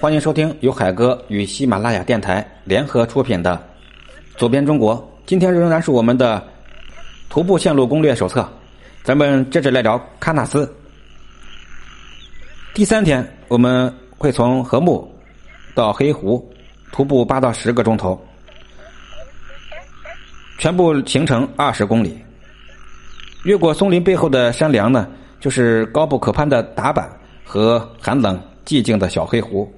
欢迎收听由海哥与喜马拉雅电台联合出品的《走遍中国》。今天仍然是我们的徒步线路攻略手册，咱们接着来聊喀纳斯。第三天，我们会从禾木到黑湖徒步八到十个钟头，全部行程二十公里。越过松林背后的山梁呢，就是高不可攀的达坂和寒冷寂静的小黑湖。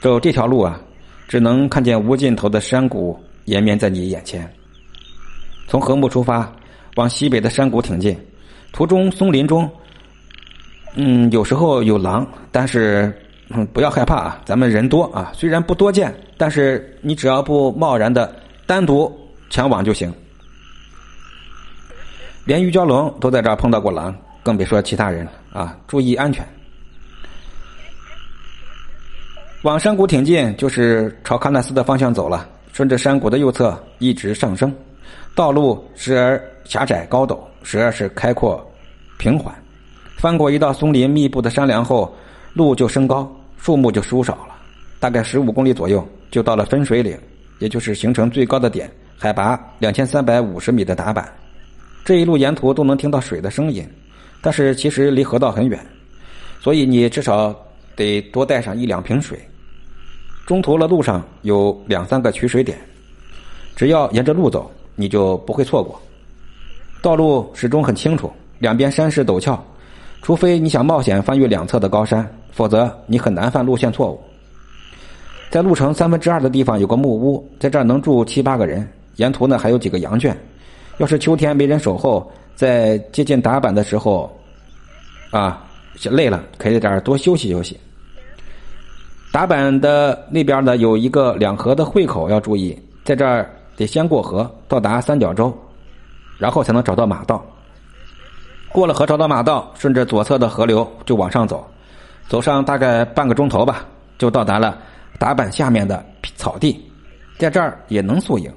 走这条路啊，只能看见无尽头的山谷延绵在你眼前。从禾木出发，往西北的山谷挺进，途中松林中，嗯，有时候有狼，但是不要害怕啊，咱们人多啊，虽然不多见，但是你只要不贸然的单独前往就行。连玉蛟龙都在这儿碰到过狼，更别说其他人了啊！注意安全。往山谷挺进，就是朝喀纳斯的方向走了。顺着山谷的右侧一直上升，道路时而狭窄高陡，时而是开阔平缓。翻过一道松林密布的山梁后，路就升高，树木就疏少了。大概十五公里左右，就到了分水岭，也就是行程最高的点，海拔两千三百五十米的达坂。这一路沿途都能听到水的声音，但是其实离河道很远，所以你至少得多带上一两瓶水。中途的路上有两三个取水点，只要沿着路走，你就不会错过。道路始终很清楚，两边山势陡峭，除非你想冒险翻越两侧的高山，否则你很难犯路线错误。在路程三分之二的地方有个木屋，在这儿能住七八个人。沿途呢还有几个羊圈。要是秋天没人守候，在接近打板的时候，啊，累了可以在这儿多休息休息。达坂的那边呢有一个两河的汇口，要注意，在这儿得先过河，到达三角洲，然后才能找到马道。过了河找到马道，顺着左侧的河流就往上走，走上大概半个钟头吧，就到达了达坂下面的草地，在这儿也能宿营。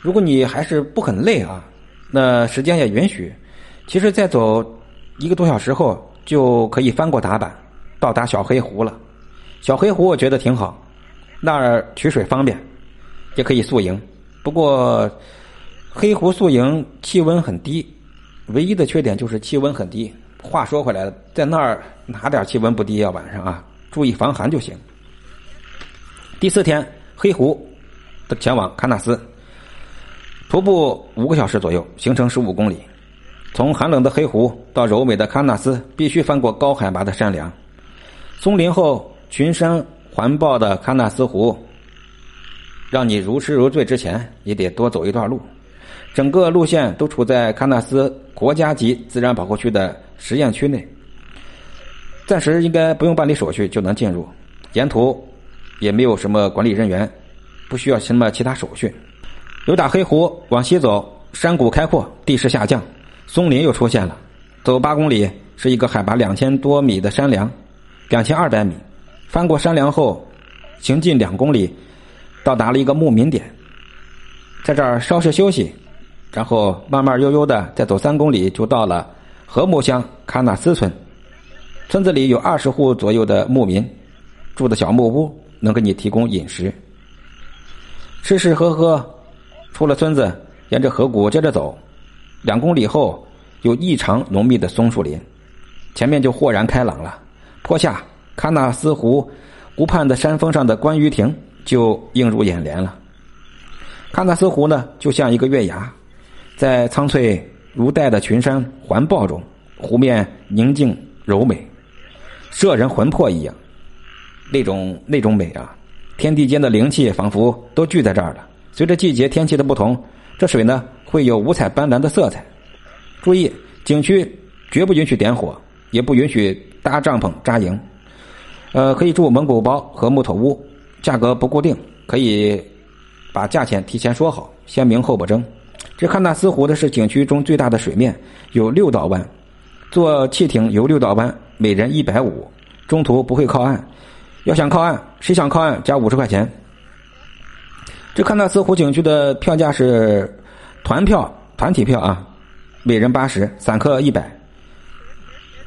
如果你还是不很累啊，那时间也允许。其实再走一个多小时后，就可以翻过达坂，到达小黑湖了。小黑湖我觉得挺好，那儿取水方便，也可以宿营。不过黑湖宿营气温很低，唯一的缺点就是气温很低。话说回来，在那儿哪点气温不低啊？晚上啊，注意防寒就行。第四天，黑湖前往喀纳斯。徒步五个小时左右，行程十五公里。从寒冷的黑湖到柔美的喀纳斯，必须翻过高海拔的山梁。松林后群山环抱的喀纳斯湖，让你如痴如醉之前，也得多走一段路。整个路线都处在喀纳斯国家级自然保护区的实验区内，暂时应该不用办理手续就能进入。沿途也没有什么管理人员，不需要什么其他手续。由打黑湖往西走，山谷开阔，地势下降，松林又出现了。走八公里是一个海拔两千多米的山梁，两千二百米。翻过山梁后，行进两公里，到达了一个牧民点，在这儿稍事休息，然后慢慢悠悠的再走三公里，就到了禾木乡喀纳斯村。村子里有二十户左右的牧民，住的小木屋，能给你提供饮食，吃吃喝喝。出了村子，沿着河谷接着走，两公里后有异常浓密的松树林，前面就豁然开朗了。坡下喀纳斯湖湖畔的山峰上的观鱼亭就映入眼帘了。喀纳斯湖呢，就像一个月牙，在苍翠如黛的群山环抱中，湖面宁静柔美，摄人魂魄一样。那种那种美啊，天地间的灵气仿佛都聚在这儿了。随着季节天气的不同，这水呢会有五彩斑斓的色彩。注意，景区绝不允许点火，也不允许搭帐篷扎营。呃，可以住蒙古包和木头屋，价格不固定，可以把价钱提前说好，先明后不争。这喀纳斯湖的是景区中最大的水面，有六道湾，坐汽艇游六道湾，每人一百五，中途不会靠岸。要想靠岸，谁想靠岸加五十块钱。这喀纳斯湖景区的票价是团票、团体票啊，每人八十，散客一百，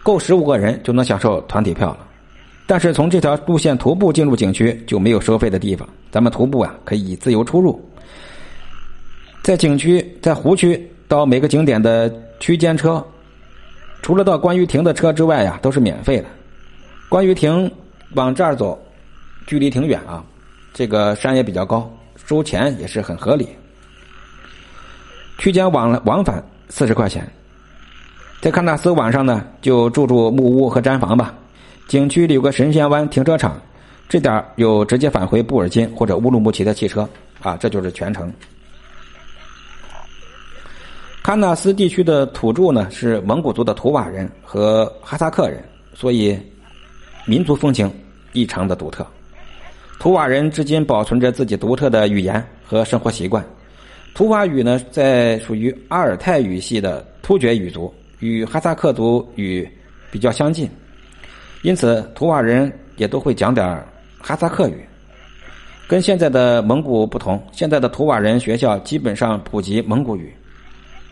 够十五个人就能享受团体票了。但是从这条路线徒步进入景区就没有收费的地方，咱们徒步啊可以自由出入。在景区，在湖区到每个景点的区间车，除了到观鱼亭的车之外呀，都是免费的。观鱼亭往这儿走，距离挺远啊，这个山也比较高，收钱也是很合理。区间往往返四十块钱。在喀纳斯晚上呢，就住住木屋和毡房吧。景区里有个神仙湾停车场，这点有直接返回布尔津或者乌鲁木齐的汽车啊，这就是全程。喀纳斯地区的土著呢是蒙古族的图瓦人和哈萨克人，所以民族风情异常的独特。图瓦人至今保存着自己独特的语言和生活习惯。图瓦语呢，在属于阿尔泰语系的突厥语族，与哈萨克族语比较相近，因此图瓦人也都会讲点哈萨克语。跟现在的蒙古不同，现在的图瓦人学校基本上普及蒙古语。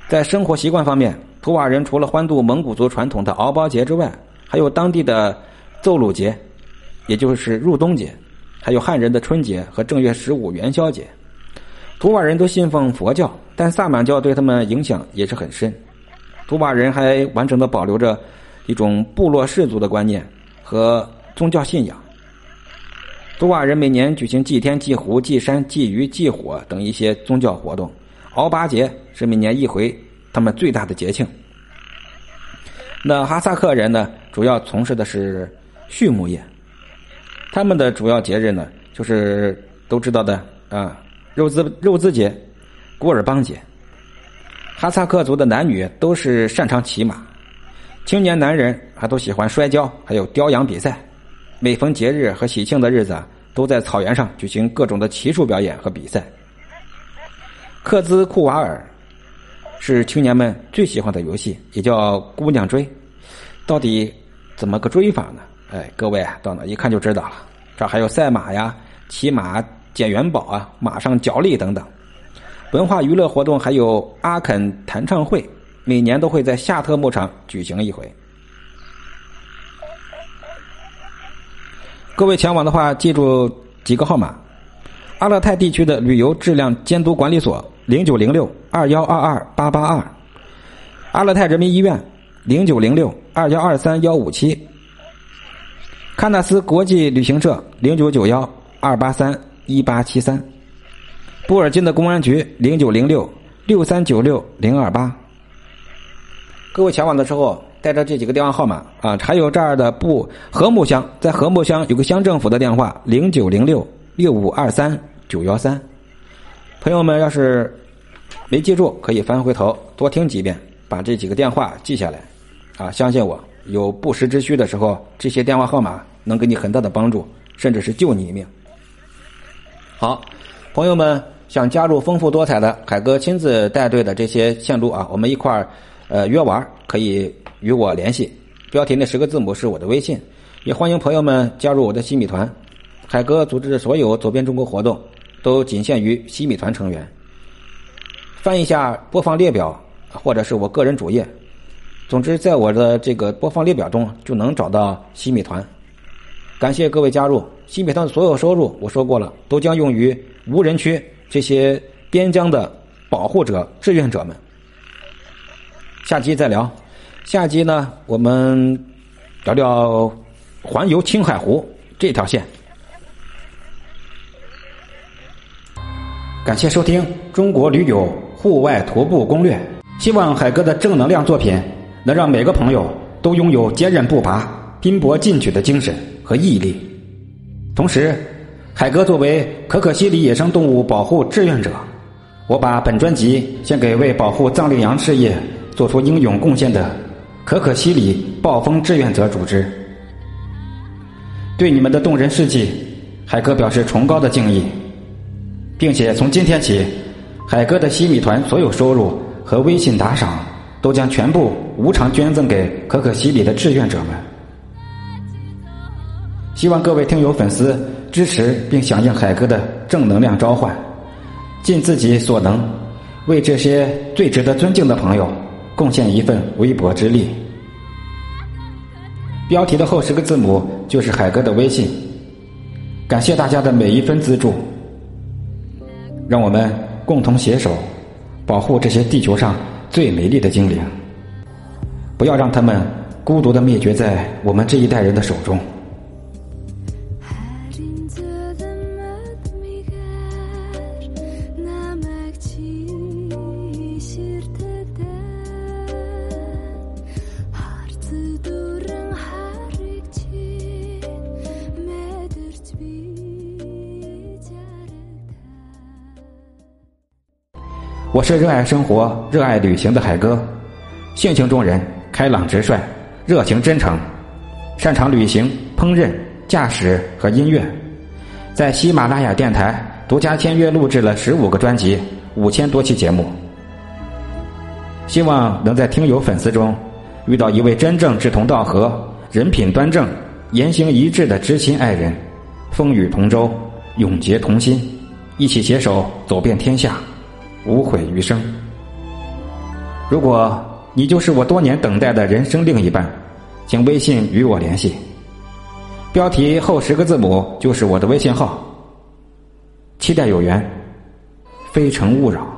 在生活习惯方面，图瓦人除了欢度蒙古族传统的敖包节之外，还有当地的奏鲁节，也就是入冬节，还有汉人的春节和正月十五元宵节。图瓦人都信奉佛教，但萨满教对他们影响也是很深。图瓦人还完整的保留着一种部落氏族的观念和宗教信仰。图瓦人每年举行祭天、祭湖、祭山、祭鱼、祭火等一些宗教活动。敖巴节是每年一回他们最大的节庆。那哈萨克人呢，主要从事的是畜牧业。他们的主要节日呢，就是都知道的啊，肉孜肉孜节、古尔邦节。哈萨克族的男女都是擅长骑马，青年男人还都喜欢摔跤，还有雕羊比赛。每逢节日和喜庆的日子，都在草原上举行各种的骑术表演和比赛。克孜库瓦尔是青年们最喜欢的游戏，也叫姑娘追。到底怎么个追法呢？哎，各位到那一看就知道了。这还有赛马呀、骑马捡元宝啊、马上角力等等。文化娱乐活动还有阿肯弹唱会，每年都会在夏特牧场举行一回。各位前往的话，记住几个号码：阿勒泰地区的旅游质量监督管理所。零九零六二幺二二八八二，阿勒泰人民医院零九零六二幺二三幺五七，喀纳斯国际旅行社零九九幺二八三一八七三，布尔津的公安局零九零六六三九六零二八。各位前往的时候带着这几个电话号码啊，还有这儿的布和睦乡，在和睦乡有个乡政府的电话零九零六六五二三九幺三。朋友们，要是没记住，可以翻回头多听几遍，把这几个电话记下来。啊，相信我，有不时之需的时候，这些电话号码能给你很大的帮助，甚至是救你一命。好，朋友们想加入丰富多彩的海哥亲自带队的这些线路啊，我们一块儿呃约玩，可以与我联系。标题那十个字母是我的微信，也欢迎朋友们加入我的西米团。海哥组织的所有走遍中国活动。都仅限于西米团成员。翻一下播放列表，或者是我个人主页。总之，在我的这个播放列表中就能找到西米团。感谢各位加入西米团的所有收入，我说过了，都将用于无人区这些边疆的保护者、志愿者们。下集再聊。下集呢，我们聊聊环游青海湖这条线。感谢收听《中国驴友户外徒步攻略》，希望海哥的正能量作品能让每个朋友都拥有坚韧不拔、拼搏进取的精神和毅力。同时，海哥作为可可西里野生动物保护志愿者，我把本专辑献给为保护藏羚羊事业做出英勇贡献的可可西里暴风志愿者组织。对你们的动人事迹，海哥表示崇高的敬意。并且从今天起，海哥的西米团所有收入和微信打赏都将全部无偿捐赠给可可西里的志愿者们。希望各位听友粉丝支持并响应海哥的正能量召唤，尽自己所能，为这些最值得尊敬的朋友贡献一份微薄之力。标题的后十个字母就是海哥的微信。感谢大家的每一分资助，让我们共同携手，保护这些地球上最美丽的精灵，不要让他们孤独的灭绝在我们这一代人的手中。我是热爱生活、热爱旅行的海哥，性情中人，开朗直率，热情真诚，擅长旅行、烹饪、驾驶和音乐，在喜马拉雅电台独家签约录制了十五个专辑、五千多期节目。希望能在听友粉丝中遇到一位真正志同道合、人品端正、言行一致的知心爱人，风雨同舟，永结同心，一起携手走遍天下。无悔余生。如果你就是我多年等待的人生另一半，请微信与我联系。标题后十个字母就是我的微信号。期待有缘，非诚勿扰。